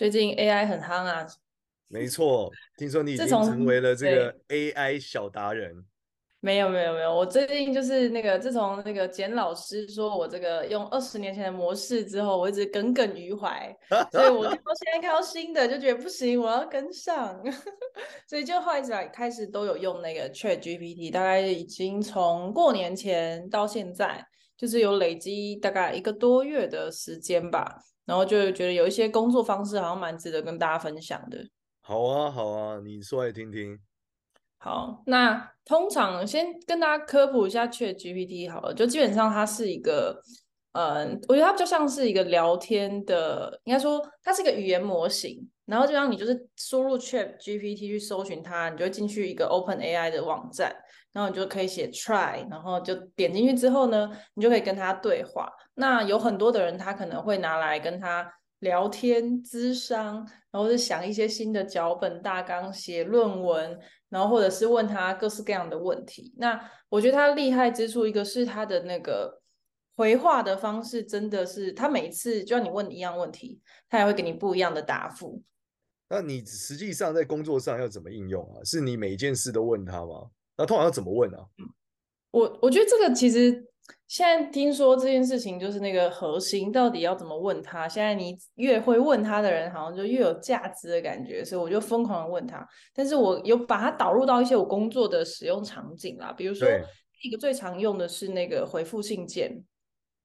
最近 AI 很夯啊，没错，听说你已经成为了这个 AI 小达人。没有没有没有，我最近就是那个自从那个简老师说我这个用二十年前的模式之后，我一直耿耿于怀，所以我到现在看到新的就觉得不行，我要跟上，所以就后来开始都有用那个 ChatGPT，大概已经从过年前到现在，就是有累积大概一个多月的时间吧。然后就觉得有一些工作方式好像蛮值得跟大家分享的。好啊，好啊，你说来听听。好，那通常先跟大家科普一下 ChatGPT 好了，就基本上它是一个，嗯，我觉得它就像是一个聊天的，应该说它是一个语言模型。然后就让你就是输入 ChatGPT 去搜寻它，你就会进去一个 OpenAI 的网站。然后你就可以写 try，然后就点进去之后呢，你就可以跟他对话。那有很多的人他可能会拿来跟他聊天、咨商，然后是想一些新的脚本大纲、写论文，然后或者是问他各式各样的问题。那我觉得他厉害之处，一个是他的那个回话的方式，真的是他每一次就要你问一样问题，他也会给你不一样的答复。那你实际上在工作上要怎么应用啊？是你每一件事都问他吗？那通常要怎么问啊？我我觉得这个其实现在听说这件事情就是那个核心，到底要怎么问他？现在你越会问他的人，好像就越有价值的感觉，所以我就疯狂的问他。但是我有把它导入到一些我工作的使用场景啦，比如说一个最常用的是那个回复信件。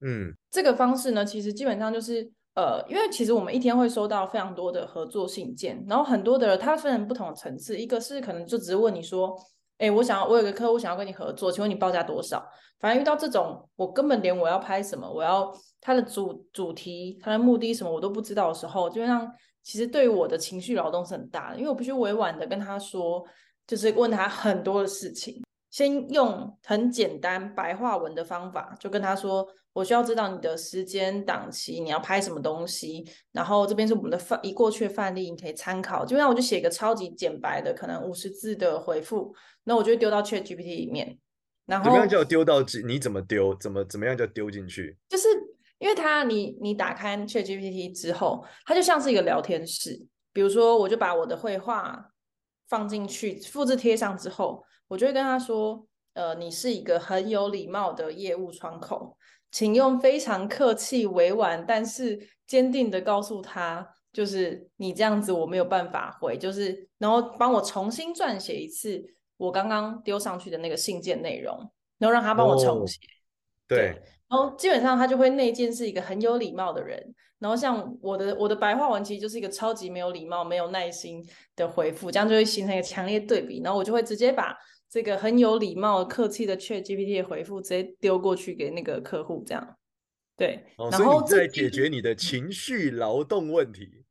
嗯，这个方式呢，其实基本上就是呃，因为其实我们一天会收到非常多的合作信件，然后很多的它分成不同的层次，一个是可能就只是问你说。哎，我想要，我有个客户想要跟你合作，请问你报价多少？反正遇到这种，我根本连我要拍什么，我要他的主主题，他的目的什么我都不知道的时候，就让其实对我的情绪劳动是很大的，因为我必须委婉的跟他说，就是问他很多的事情。先用很简单白话文的方法，就跟他说，我需要知道你的时间档期，你要拍什么东西，然后这边是我们的范，一过去的范例，你可以参考。就让我就写一个超级简白的，可能五十字的回复，那我就丢到 ChatGPT 里面。然后怎么样叫丢到？你怎么丢？怎么怎么样叫丢进去？就是因为它，你你打开 ChatGPT 之后，它就像是一个聊天室。比如说，我就把我的绘画放进去，复制贴上之后。我就会跟他说，呃，你是一个很有礼貌的业务窗口，请用非常客气、委婉，但是坚定的告诉他，就是你这样子我没有办法回，就是然后帮我重新撰写一次我刚刚丢上去的那个信件内容，然后让他帮我重写。哦，对，对，然后基本上他就会内建是一个很有礼貌的人。然后像我的我的白话文其实就是一个超级没有礼貌、没有耐心的回复，这样就会形成一个强烈对比。然后我就会直接把这个很有礼貌、客气的 ChatGPT 的回复直接丢过去给那个客户，这样。对，哦、然后在解决你的情绪劳动问题。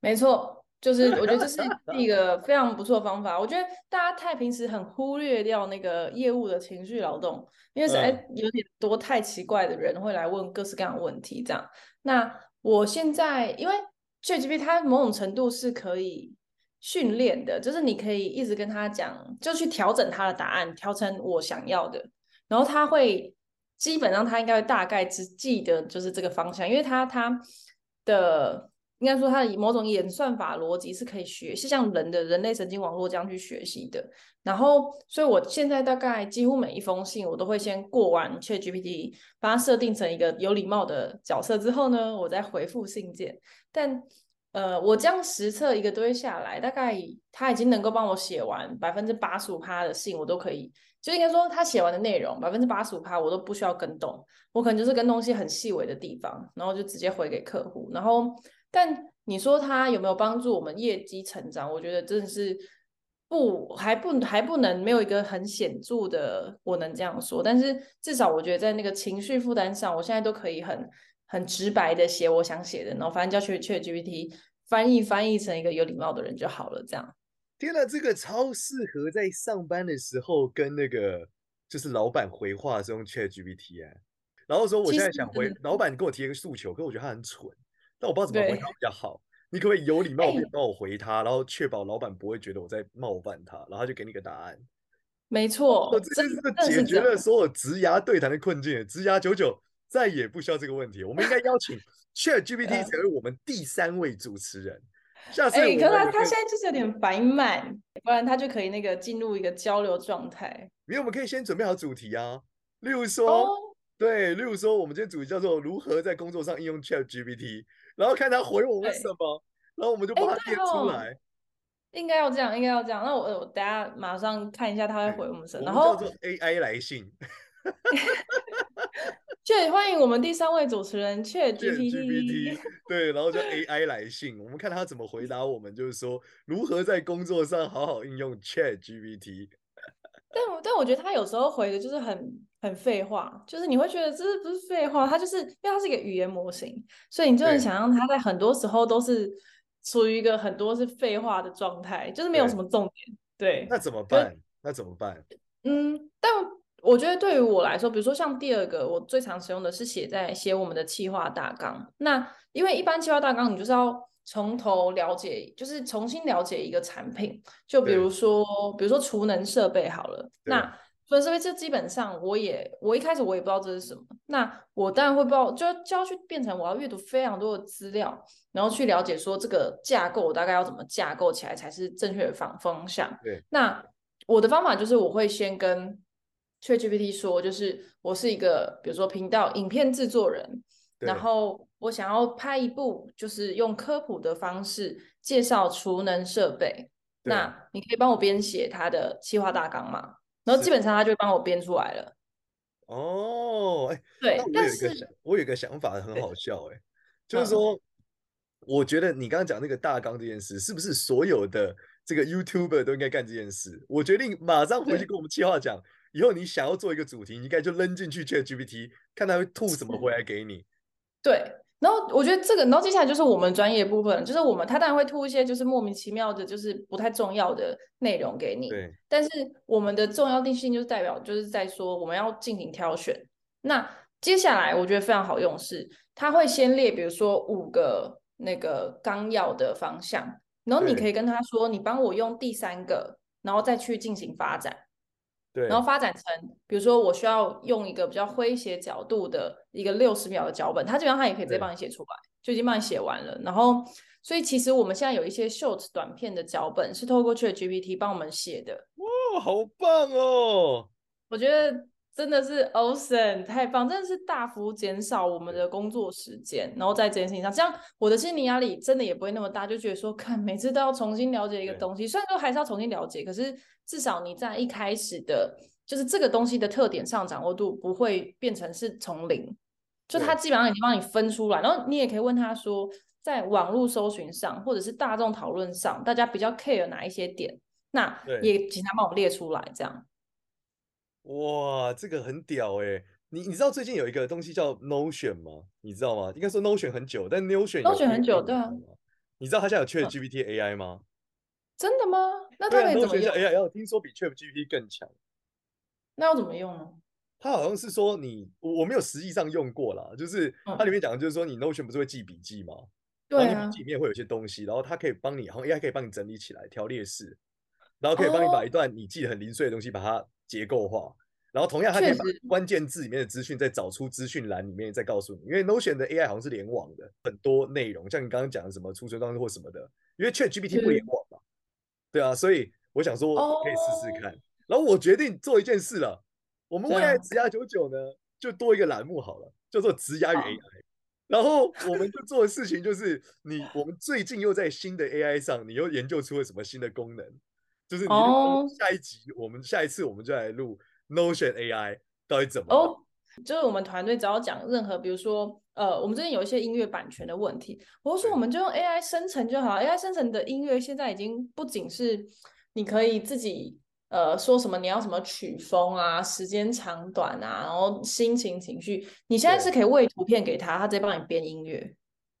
没错，就是我觉得这是一个非常不错的方法。我觉得大家太平时很忽略掉那个业务的情绪劳动，因为实在有点多太奇怪的人会来问各式各样的问题，这样。那我现在因为 ChatGPT 它某种程度是可以。训练的，就是你可以一直跟他讲，就去调整他的答案，调成我想要的，然后他会基本上他应该会大概只记得就是这个方向，因为他他的应该说他的某种演算法逻辑是可以学，是像人的人类神经网络这样去学习的。然后，所以我现在大概几乎每一封信，我都会先过完 ChatGPT，把它设定成一个有礼貌的角色之后呢，我再回复信件，但。呃，我这样实测一个多月下来，大概他已经能够帮我写完百分之八十五趴的信，我都可以，就应该说他写完的内容百分之八十五趴我都不需要更动，我可能就是跟东西很细微的地方，然后就直接回给客户。然后，但你说他有没有帮助我们业绩成长？我觉得真的是不还不还不能没有一个很显著的，我能这样说。但是至少我觉得在那个情绪负担上，我现在都可以很。很直白的写我想写的，然后反正叫 ChatGPT 翻译翻译成一个有礼貌的人就好了。这样。天哪，这个超适合在上班的时候跟那个就是老板回话的时候用 ChatGPT 啊。然后说我现在想回老板，你跟我提一个诉求，可是我觉得他很蠢，但我不知道怎么回他比较好。你可不可以有礼貌点帮我回他，然后确保老板不会觉得我在冒犯他，然后他就给你个答案。没错，这就是解决了所有职涯对谈的困境。职涯九九再也不需要这个问题。我们应该邀请 ChatGPT 成为我们第三位主持人。下次，哎，可是他他现在就是有点白慢，不然他就可以那个进入一个交流状态。因为我们可以先准备好主题啊，例如说。Oh. 对，例如说，我们今天主题叫做如何在工作上应用 ChatGPT，然后看他回我们什么，然后我们就把它列出来。应该要这样，应该要这样。那我我等下马上看一下他会回我们什么。然后叫做 AI 来信。确欢迎我们第三位主持人 ChatGPT。ChatGPT 对，然后就 AI 来信，我们看他怎么回答我们，就是说如何在工作上好好应用 ChatGPT。但但我觉得他有时候回的就是很很废话，就是你会觉得这是不是废话？他就是因为他是一个语言模型，所以你就能想让他在很多时候都是处于一个很多是废话的状态，就是没有什么重点。对，对那怎么办？那怎么办？嗯，但我觉得对于我来说，比如说像第二个，我最常使用的是写在写我们的企划大纲。那因为一般企划大纲，你就是要。从头了解，就是重新了解一个产品，就比如说，比如说储能设备好了。那储能设备这基本上，我也我一开始我也不知道这是什么。那我当然会不知道，就就要去变成我要阅读非常多的资料，然后去了解说这个架构大概要怎么架构起来才是正确的方方向。对。那我的方法就是我会先跟 ChatGPT 说，就是我是一个比如说频道影片制作人，然后。我想要拍一部，就是用科普的方式介绍储能设备。那你可以帮我编写它的企划大纲吗？然后基本上他就会帮我编出来了。哦，哎，对，我有一个想，我有一个想法很好笑，哎，就是说，嗯，我觉得你刚刚讲那个大纲这件事，是不是所有的这个 YouTuber 都应该干这件事？我决定马上回去跟我们企划讲，以后你想要做一个主题，你应该就扔进去 ChatGPT，看它会吐什么回来给你。对。然后我觉得这个，然后接下来就是我们专业部分，就是我们他当然会吐一些就是莫名其妙的，就是不太重要的内容给你。对。但是我们的重要定性就是代表就是在说我们要进行挑选。那接下来我觉得非常好用是，他会先列比如说五个那个纲要的方向，然后你可以跟他说，你帮我用第三个，然后再去进行发展。对，然后发展成，比如说我需要用一个比较诙谐角度的一个六十秒的脚本，他基本上他也可以直接帮你写出来，就已经帮你写完了。然后，所以其实我们现在有一些 short 短片的脚本是透过 ChatGPT 帮我们写的。哇，好棒哦！我觉得。真的是 awesome，太棒！真的是大幅减少我们的工作时间，然后在这件事情上，这样我的心理压力真的也不会那么大，就觉得说，看每次都要重新了解一个东西，虽然说还是要重新了解，可是至少你在一开始的，就是这个东西的特点上掌握度不会变成是从零，就他基本上已经帮你分出来，然后你也可以问他说，在网络搜寻上或者是大众讨论上，大家比较 care 哪一些点，那也请他帮我列出来，这样。哇，这个很屌哎！你你知道最近有一个东西叫 Notion 吗？你知道吗？应该说 Notion 很久，但 Notion Notion 很久，对啊。你知道它现在有 ChatGPT AI 吗？真的吗？那它可以怎么用？AI 要听说比 ChatGPT 更强。那要怎么用呢？它好像是说你我我没有实际上用过啦，就是它里面讲的就是说你 Notion 不是会记笔记吗？对啊。然后你笔记里面会有些东西，然后它可以帮你，好像 AI 可以帮你整理起来，条列式，然后可以帮你把一段你记得很零碎的东西把它。结构化，然后同样它可以把关键字里面的资讯再找出资讯栏里面再告诉你，因为 Notion 的 AI 好像是联网的，很多内容，像你刚刚讲的什么储存方式或什么的，因为 ChatGPT 不联网嘛，对啊，所以我想说可以试试看。然后我决定做一件事了，我们未来职涯九九呢就多一个栏目好了，叫做职涯与 AI。然后我们就做的事情就是，你我们最近又在新的 AI 上，你又研究出了什么新的功能？就是你下一集，oh. 我们下一次我们就来录 Notion AI 到底怎么？哦，oh. 就是我们团队只要讲任何，比如说呃，我们最近有一些音乐版权的问题，我说我们就用 AI 生成就好。AI 生成的音乐现在已经不仅是你可以自己呃说什么你要什么曲风啊、时间长短啊，然后心情情绪，你现在是可以喂图片给他，他直接帮你编音乐。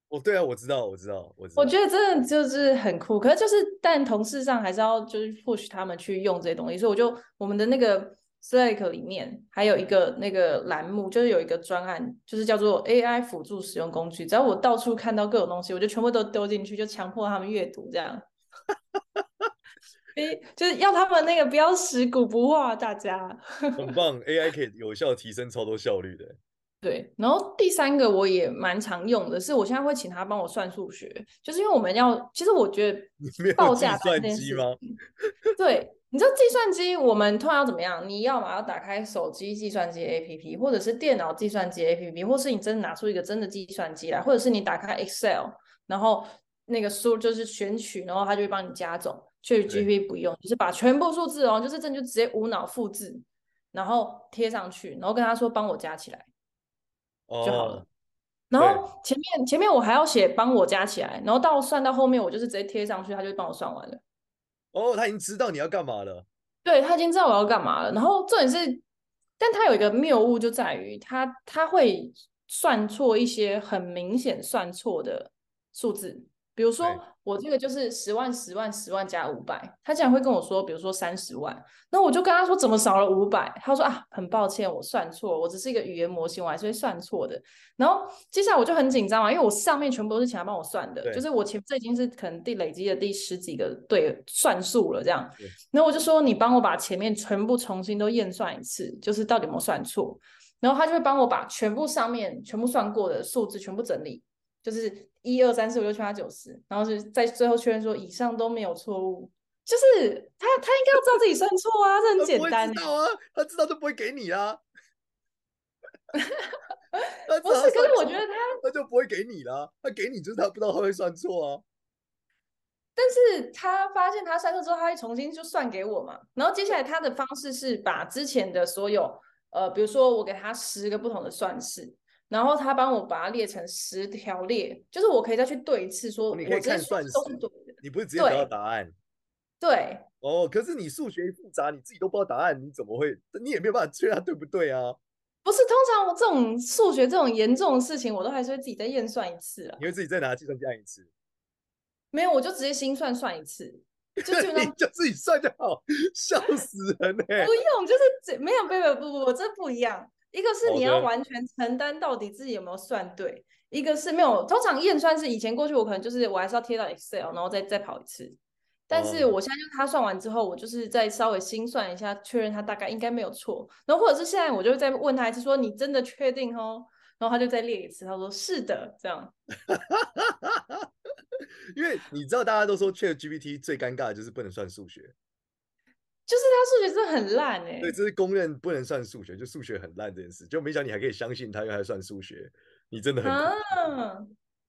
哦，对啊，我知道，我知道，我知道。我觉得真的就是很酷，可是就是但同事上还是要就是 push 他们去用这些东西，所以我就我们的那个 Slack 里面还有一个那个栏目，就是有一个专案，就是叫做 AI 辅助使用工具。只要我到处看到各种东西，我就全部都丢进去，就强迫他们阅读这样。就是要他们那个不要食古不化，大家很棒。AI 可以有效提升超多效率的。对，然后第三个我也蛮常用的，是我现在会请他帮我算数学，就是因为我们要，其实我觉得报价单这件事，对，你知道计算机我们通常要怎么样？你要嘛要打开手机计算机 APP，或者是电脑计算机 APP，或是你真的拿出一个真的计算机来，或者是你打开 Excel，然后那个数就是选取，然后它就会帮你加总。ChatGPT 不用，就是把全部数字哦，就是这就直接无脑复制，然后贴上去，然后跟他说帮我加起来。就好了，oh, 然后前面前面我还要写帮我加起来，然后到算到后面我就是直接贴上去，他就帮我算完了。哦，oh, 他已经知道你要干嘛了。对，他已经知道我要干嘛了。然后重点是，但他有一个谬误就在于他他会算错一些很明显算错的数字，比如说。我这个就是十万、十万、十万加五百，他竟然会跟我说，比如说三十万，那我就跟他说怎么少了五百？他说啊，很抱歉，我算错，我只是一个语言模型，我还是会算错的。然后接下来我就很紧张嘛，因为我上面全部都是请他帮我算的，就是我前这已经是可能第累积的第十几个对算数了这样。对然后我就说你帮我把前面全部重新都验算一次，就是到底有没有算错？然后他就会帮我把全部上面全部算过的数字全部整理，就是。一二三四五六七八九十，然后是在最后确认说以上都没有错误，就是他他应该要知道自己算错啊，这很 简单。他知道啊，他知道就不会给你啊。不是，可是我觉得他他就不会给你了，他给你就是他不知道他会算错啊。但是他发现他算错之后，他会重新就算给我嘛。然后接下来他的方式是把之前的所有呃，比如说我给他十个不同的算式。然后他帮我把它列成十条列，就是我可以再去对一次，说我这些算式都是对的。你不是直接得到答案？对。哦，可是你数学复杂，你自己都不知道答案，你怎么会？你也没有办法确认它对不对啊？不是，通常我这种数学这种严重的事情，我都还是会自己再验算一次啊。你会自己再拿计算机按一次？没有，我就直接心算算一次，就基本上就自己算就好，笑死人呢、欸。不用，就是没有，没有，不不不，这不一样。一个是你要完全承担到底自己有没有算对.一个是没有。通常验算是以前过去我可能就是我还是要贴到 Excel，然后再再跑一次。但是我现在就他算完之后，我就是再稍微心算一下，确认他大概应该没有错。然后或者是现在我就再问他一次，说你真的确定哦？然后他就再列一次，他说是的，这样。因为你知道大家都说 ChatGPT 最尴尬的就是不能算数学。就是他数学真的很烂哎、欸，对，这是公认不能算数学，就数学很烂这件事，就没想你还可以相信他，又还算数学，你真的很啊。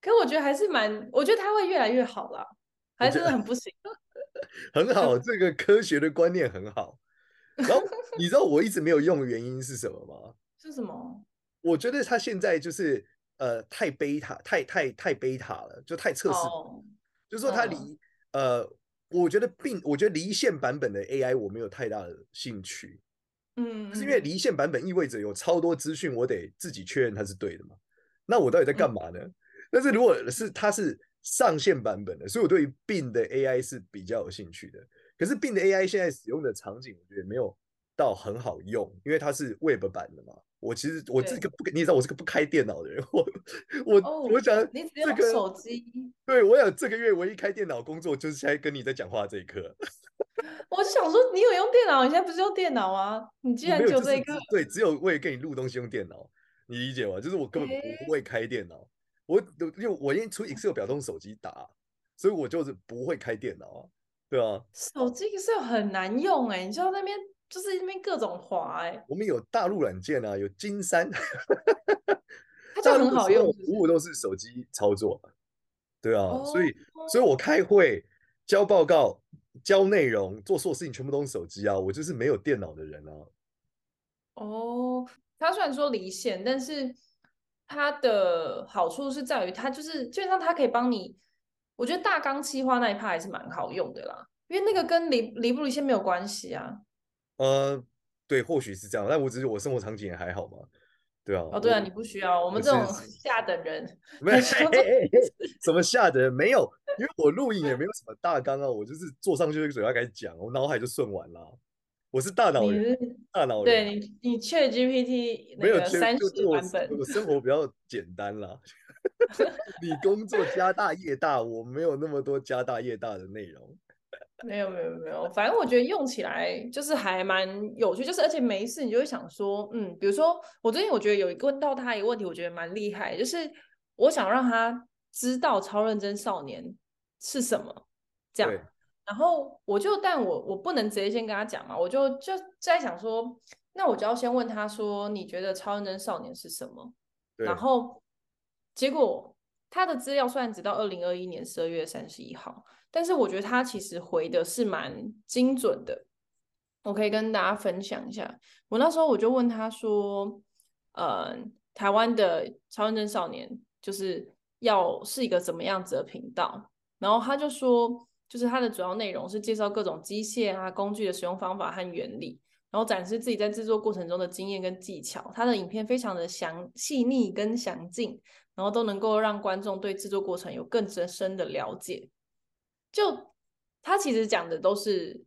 可我觉得还是蛮，我觉得他会越来越好啦，还真的很不行。很好，这个科学的观念很好。然后你知道我一直没有用的原因是什么吗？是什么？我觉得他现在就是呃太贝塔，太太太贝塔了，就太测试，oh. 就是说他离、oh. 呃。我觉得并我觉得离线版本的 AI 我没有太大的兴趣，嗯，是因为离线版本意味着有超多资讯，我得自己确认它是对的嘛。那我到底在干嘛呢？嗯、但是如果是它是上线版本的，所以我对于 Bing 的 AI 是比较有兴趣的。可是 Bing 的 AI 现在使用的场景，我觉得没有到很好用，因为它是 Web 版的嘛。我其实我这个不，对你知道我是个不开电脑的人，我我、oh, 我想这个你只有手机，对我有这个月唯一开电脑工作就是现在跟你在讲话这一刻。我就想说，你有用电脑？你现在不是用电脑啊？你既然只有这一刻，对，只有为了跟你录东西用电脑，你理解吗？就是我根本不会开电脑，欸、我因为我因为出 Excel 表都用手机打，所以我就是不会开电脑啊，对啊。手机 Excel 很难用哎、欸，你知道那边。就是那边各种滑哎、欸，我们有大陆软件啊，有金山，它就很好用，服务都是手机操作，对啊，哦、所以所以我开会、交报告、交内容、做所有事情全部都用手机啊，我就是没有电脑的人啊。哦，它虽然说离线，但是它的好处是在于它就是基本上它可以帮你，我觉得大纲企划那一 part 还是蛮好用的啦，因为那个跟离离不离线没有关系啊。呃，对，或许是这样，但我只是我生活场景也还好嘛。对啊。哦，对啊，你不需要，我们这种下等 人没有 什么下等人没有，因为我录影也没有什么大纲啊，我就是坐上去嘴巴开始讲，我脑海就顺完了。我是大脑人，大脑人。对你，你 ChatGPT 没有三十版本，我生活比较简单啦。你工作家大业大，我没有那么多家大业大的内容。没有没有没有，反正我觉得用起来就是还蛮有趣，就是而且没事你就会想说，嗯，比如说我最近我觉得有一个问到他一个问题，我觉得蛮厉害，就是我想让他知道超认真少年是什么，这样。然后我就，但我我不能直接先跟他讲嘛，我就就在想说，那我就要先问他说，你觉得超认真少年是什么？然后结果他的资料虽然只到二零二一年十二月三十一号，但是我觉得他其实回的是蛮精准的。我可以跟大家分享一下，我那时候我就问他说，呃，台湾的超认真少年就是要是一个怎么样子的频道？然后他就说。就是它的主要内容是介绍各种机械啊工具的使用方法和原理，然后展示自己在制作过程中的经验跟技巧。他的影片非常的详细腻跟详尽，然后都能够让观众对制作过程有更深的了解。就他其实讲的都是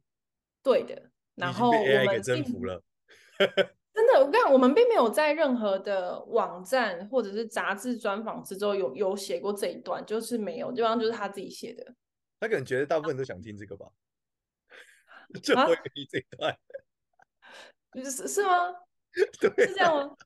对的，然后我们给征服了，真的，我跟你讲，我们并没有在任何的网站或者是杂志专访之中有有写过这一段，就是没有，基本上就是他自己写的。他可能觉得大部分都想听这个吧，啊、就会给你这一段，是是吗？对，是这样吗？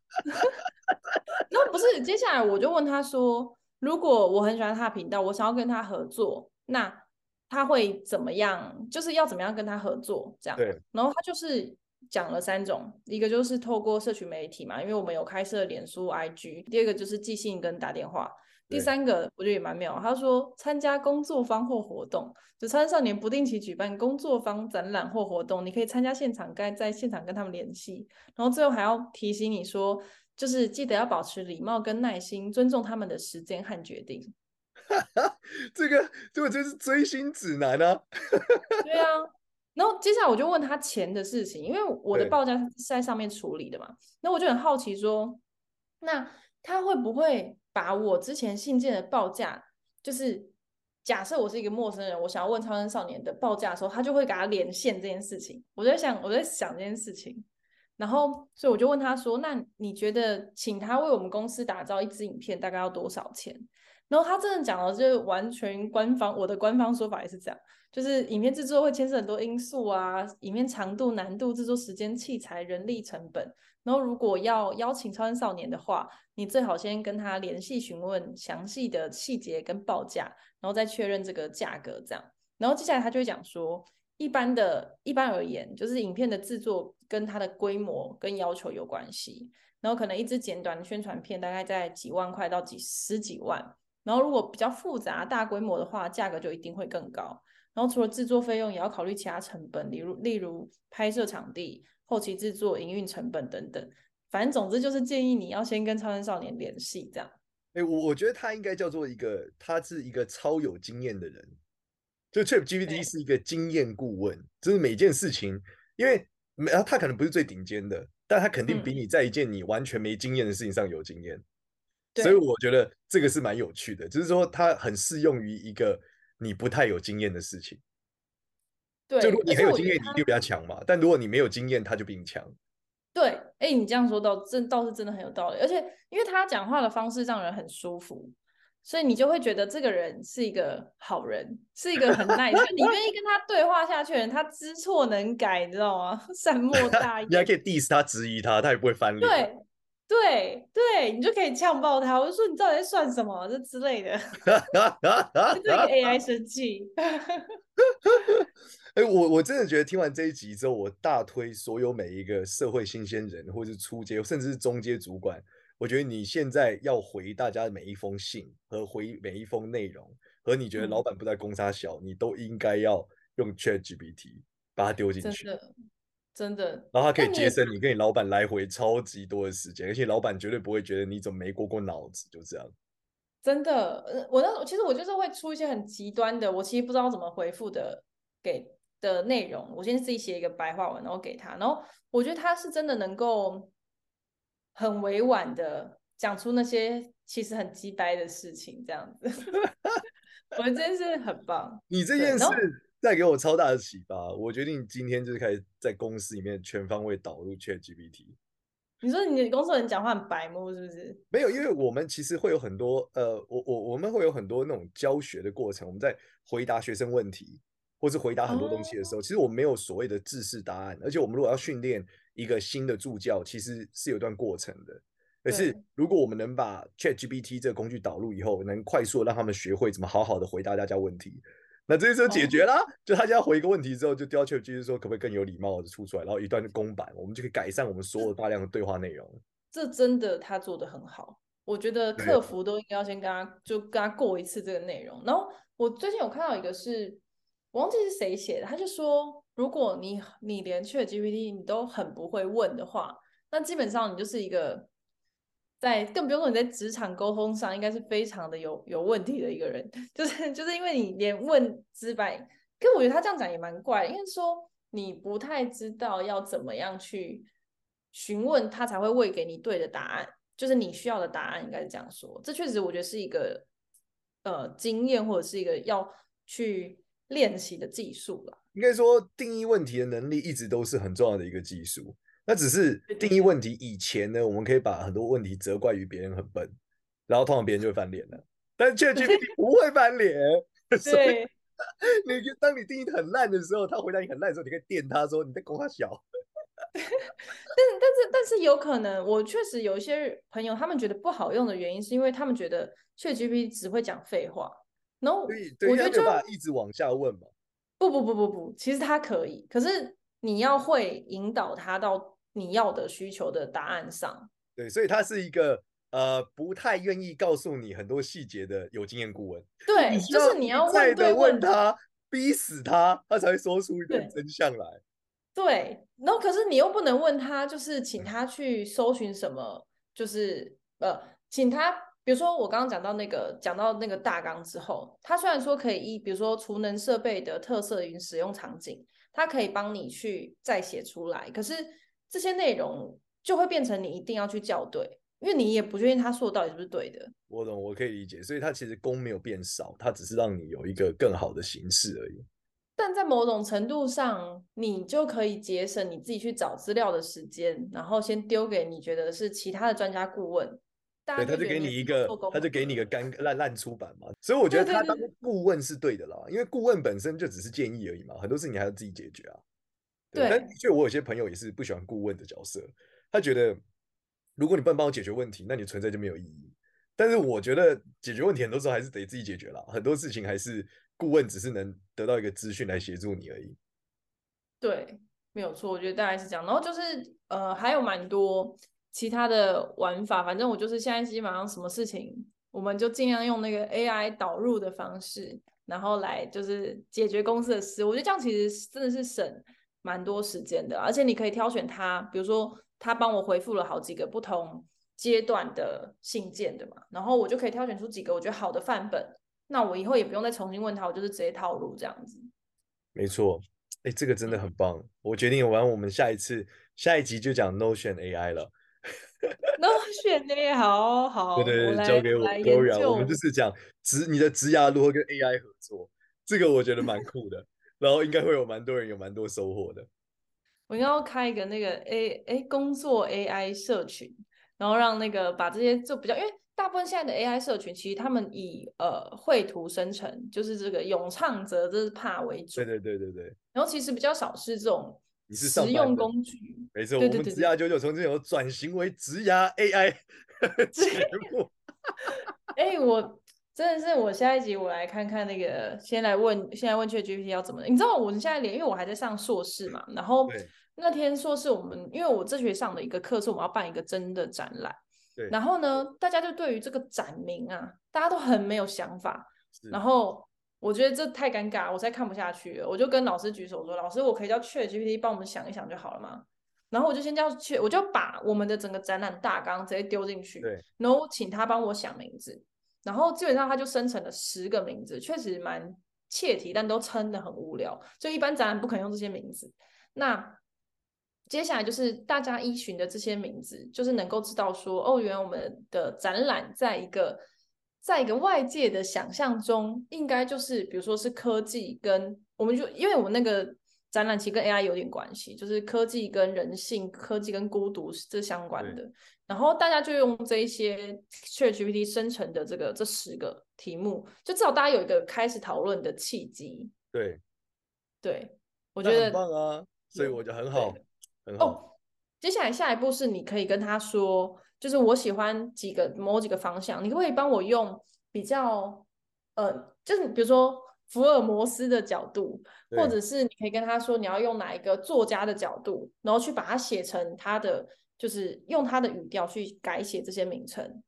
那不是，接下来我就问他说，如果我很喜欢他的频道，我想要跟他合作，那他会怎么样？就是要怎么样跟他合作？这样，对。然后他就是讲了三种，一个就是透过社群媒体嘛，因为我们有开设脸书、IG；第二个就是寄信跟打电话。第三个我觉得也蛮妙，他说参加工作坊或活动，就超少年不定期举办工作坊、展览或活动，你可以参加现场，该在现场跟他们联系。然后最后还要提醒你说，就是记得要保持礼貌跟耐心，尊重他们的时间和决定。这个这个就是追星指南啊。对啊，然后接下来我就问他钱的事情，因为我的报价是在上面处理的嘛，那我就很好奇说，那他会不会？把我之前信件的报价，就是假设我是一个陌生人，我想要问超生少年的报价的时候，他就会给他连线这件事情。我在想，我在想这件事情，然后所以我就问他说：“那你觉得请他为我们公司打造一支影片大概要多少钱？”然后他真的讲的就是完全官方，我的官方说法也是这样，就是影片制作会牵涉很多因素啊，影片长度、难度、制作时间、器材、人力成本。然后如果要邀请超生少年的话，你最好先跟他联系询问详细的细节跟报价，然后再确认这个价格这样。然后接下来他就会讲说，一般的一般而言，就是影片的制作跟它的规模跟要求有关系。然后可能一支简短的宣传片大概在几万块到几十几万。然后如果比较复杂大规模的话，价格就一定会更高。然后除了制作费用，也要考虑其他成本，例如例如拍摄场地。后期制作、营运成本等等，反正总之就是建议你要先跟超人少年联系，这样。哎、欸，我我觉得他应该叫做一个，他是一个超有经验的人。就 Chip GPT 是一个经验顾问，就是每件事情，因为他他可能不是最顶尖的，但他肯定比你在一件你完全没经验的事情上有经验。嗯、所以我觉得这个是蛮有趣的，就是说他很适用于一个你不太有经验的事情。对，就如果你很有经验，你就比较强嘛。但如果你没有经验，他就比你强。对，哎、欸，你这样说倒真倒是真的很有道理。而且因为他讲话的方式让人很舒服，所以你就会觉得这个人是一个好人，是一个很 nice，你愿意跟他对话下去的人。他知错能改，你知道吗？善莫 大焉。你还可以 diss 他、质疑他，他也不会翻脸。对对对，你就可以呛爆他。我就说你到底在算什么这之类的。这个 AI 生气。哎、欸，我我真的觉得听完这一集之后，我大推所有每一个社会新鲜人，或者是初阶，甚至是中阶主管，我觉得你现在要回大家的每一封信和回每一封内容，和你觉得老板不在公差小，嗯、你都应该要用 ChatGPT 把它丢进去，真的，真的，然后它可以节省你跟你老板来回超级多的时间，而且老板绝对不会觉得你怎么没过过脑子，就这样。真的，我那其实我就是会出一些很极端的，我其实不知道怎么回复的给。的内容，我先自己写一个白话文，然后给他，然后我觉得他是真的能够，很委婉的讲出那些其实很鸡掰的事情，这样子，我觉得真是很棒。你这件事带给我超大的启发，我决定今天就是开始在公司里面全方位导入 ChatGPT。你说你的工作人讲话很白目是不是？没有，因为我们其实会有很多呃，我我我们会有很多那种教学的过程，我们在回答学生问题或是回答很多东西的时候，哦、其实我们没有所谓的制式答案，而且我们如果要训练一个新的助教，其实是有段过程的。可是如果我们能把 ChatGPT 这个工具导入以后，能快速的让他们学会怎么好好的回答大家问题。那这就解决了，哦、就他家回一个问题之后，就要求就是说可不可以更有礼貌的出出来，然后一段公版，我们就可以改善我们所有大量的对话内容。这真的他做的很好，我觉得客服都应该要先跟他就跟他过一次这个内容。然后我最近有看到一个是，忘记是谁写的，他就说，如果你你连 ChatGPT 你都很不会问的话，那基本上你就是一个。在更不用说你在职场沟通上，应该是非常的有有问题的一个人，就是就是因为你连问直白，可我觉得他这样讲也蛮怪，因为说你不太知道要怎么样去询问他才会喂给你对的答案，就是你需要的答案，应该是这样说。这确实我觉得是一个呃经验或者是一个要去练习的技术了。应该说定义问题的能力一直都是很重要的一个技术。那只是定义问题以前呢，我们可以把很多问题责怪于别人很笨，然后通常别人就会翻脸了。但 ChatGPT 不会翻脸，所以 你当你定义很烂的时候，他回答你很烂的时候，你可以电他说你在供他小。但是但是但是有可能，我确实有一些朋友他们觉得不好用的原因，是因为他们觉得 ChatGPT 只会讲废话。然后我觉得就一直往下问嘛。不不不不不，其实他可以，可是你要会引导他到。你要的需求的答案上，对，所以他是一个呃不太愿意告诉你很多细节的有经验顾问。对，就是你要问对问他，逼死他，他才会说出一点真相来。对，然后可是你又不能问他，就是请他去搜寻什么，就是呃，请他，比如说我刚刚讲到那个讲到那个大纲之后，它虽然说可以依，比如说储能设备的特色与使用场景，它可以帮你去再写出来，可是。这些内容就会变成你一定要去校对，因为你也不确定他说的到底是不是对的。我懂，我可以理解，所以它其实功没有变少，它只是让你有一个更好的形式而已。但在某种程度上，你就可以节省你自己去找资料的时间，然后先丢给你觉得是其他的专家顾问。对，他就给你一个，他就给你一个干烂烂出版嘛。所以我觉得他当顾问是对的啦，因为顾问本身就只是建议而已嘛，很多事情你还要自己解决啊。对，但的确，我有些朋友也是不喜欢顾问的角色。他觉得，如果你不能帮我解决问题，那你存在就没有意义。但是我觉得，解决问题很多时候还是得自己解决啦。很多事情还是顾问只是能得到一个资讯来协助你而已。对，没有错，我觉得大概是这样。然后就是，呃，还有蛮多其他的玩法。反正我就是现在基本上什么事情，我们就尽量用那个 AI 导入的方式，然后来就是解决公司的事。我觉得这样其实真的是省。蛮多时间的，而且你可以挑选他，比如说他帮我回复了好几个不同阶段的信件的嘛，然后我就可以挑选出几个我觉得好的范本，那我以后也不用再重新问他，我就是直接套路这样子。没错，哎，这个真的很棒，我决定完我们下一次下一集就讲 Notion AI 了。Notion AI 好好，对对对，交给我，Gloria，我们就是讲职你的职涯如何跟 AI 合作，这个我觉得蛮酷的。然后应该会有蛮多人有蛮多收获的。我应该要开一个那个 A 哎工作 AI 社群，然后让那个把这些就比较，因为大部分现在的 AI 社群其实他们以呃绘图生成，就是这个咏唱者这是怕为主。对对对对对。然后其实比较少是这种实用工具。没错，我们职涯九九从这种转型为职涯 AI 节目。哎，我。真的是，我下一集我来看看那个，先来问，先来问 ChatGPT 要怎么？你知道我现在连，因为我还在上硕士嘛，然后那天硕士我们，因为我这学上的一个课是我们要办一个真的展览，对，然后呢，大家就对于这个展名啊，大家都很没有想法，然后我觉得这太尴尬，我实在看不下去了，我就跟老师举手说，老师，我可以叫 ChatGPT 帮我们想一想就好了嘛？然后我就先叫 Chat，我就把我们的整个展览大纲直接丢进去，然后请他帮我想名字。然后基本上他就生成了十个名字，确实蛮切题，但都称得很无聊。就一般展览不可能用这些名字。那接下来就是大家依循的这些名字，就是能够知道说，哦，原来我们的展览在一个在一个外界的想象中，应该就是比如说是科技跟我们就因为我们那个展览其实跟 AI 有点关系，就是科技跟人性、科技跟孤独是这相关的。然后大家就用这一些 ChatGPT 生成的这个这十个题目，就至少大家有一个开始讨论的契机。对，对，我觉得很棒啊，所以我觉得很好。哦，接下来下一步是你可以跟他说，就是我喜欢几个某几个方向，你可不可以帮我用比较呃，就是比如说福尔摩斯的角度，或者是你可以跟他说你要用哪一个作家的角度，然后去把它写成他的，就是用他的语调去改写这些名称。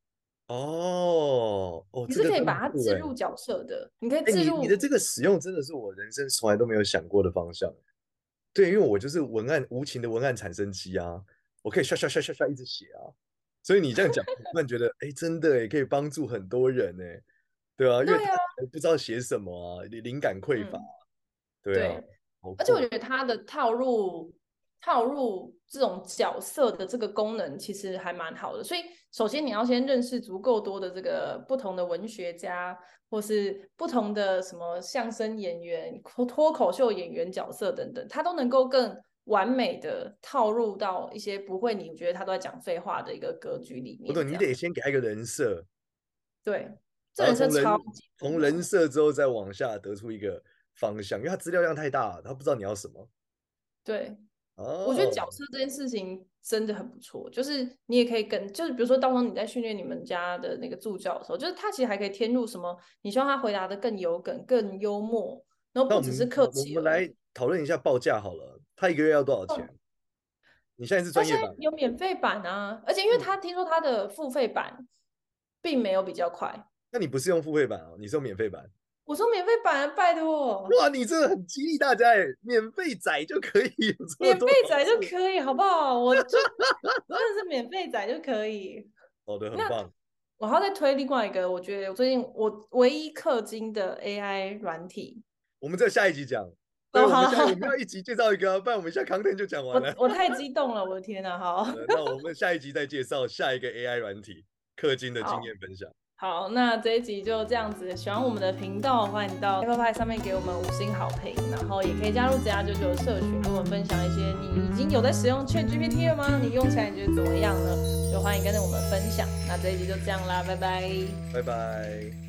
哦哦，你是可以把它置入角色的，你可以置入你，你的这个使用真的是我人生从来都没有想过的方向。对，因为我就是文案无情的文案产生机啊，我可以刷刷刷刷刷一直写啊，所以你这样讲，我突然觉得，哎，真的也可以帮助很多人呢，对啊，因为他不知道写什么啊，灵感匮乏，对啊，而且我觉得他的套路。套路这种角色的这个功能其实还蛮好的，所以首先你要先认识足够多的这个不同的文学家，或是不同的什么相声演员、脱脱口秀演员角色等等，他都能够更完美的套入到一些不会你觉得他都在讲废话的一个格局里面。不对，你得先给他一个人设，对，这人设超级从人设之后再往下得出一个方向，因为他资料量太大，他不知道你要什么。对。我觉得角色这件事情真的很不错，就是你也可以跟，就是比如说，到时候你在训练你们家的那个助教的时候，就是他其实还可以添入什么，你希望他回答的更有梗、更幽默，然后不只是客气。我们来讨论一下报价好了，他一个月要多少钱？哦、你现在是专业版？有免费版啊，而且因为他听说他的付费版并没有比较快。那你不是用付费版哦，你是用免费版？我说免费版，拜托！哇，你真的很激励大家哎，免费仔就可以，免费仔就可以，好不好？我就 真的是免费仔就可以。好的，很棒。我还要再推另外一个，我觉得我最近我唯一氪金的 AI 软体。我们在下一集讲。对，我们我们要一集介绍一个，不然我们一下 content 就讲完了。我，我太激动了，我的天哪！好，那我们下一集再介绍下一个 AI 软体氪金的经验分享。好，那这一集就这样子。喜欢我们的频道，欢迎到 Apple Pie 上面给我们五星好评，然后也可以加入职涯99的社群，跟我们分享一些你已经有在使用 ChatGPT 了吗？你用起来你觉得怎么样呢？就欢迎跟着我们分享。那这一集就这样啦，拜拜，拜拜。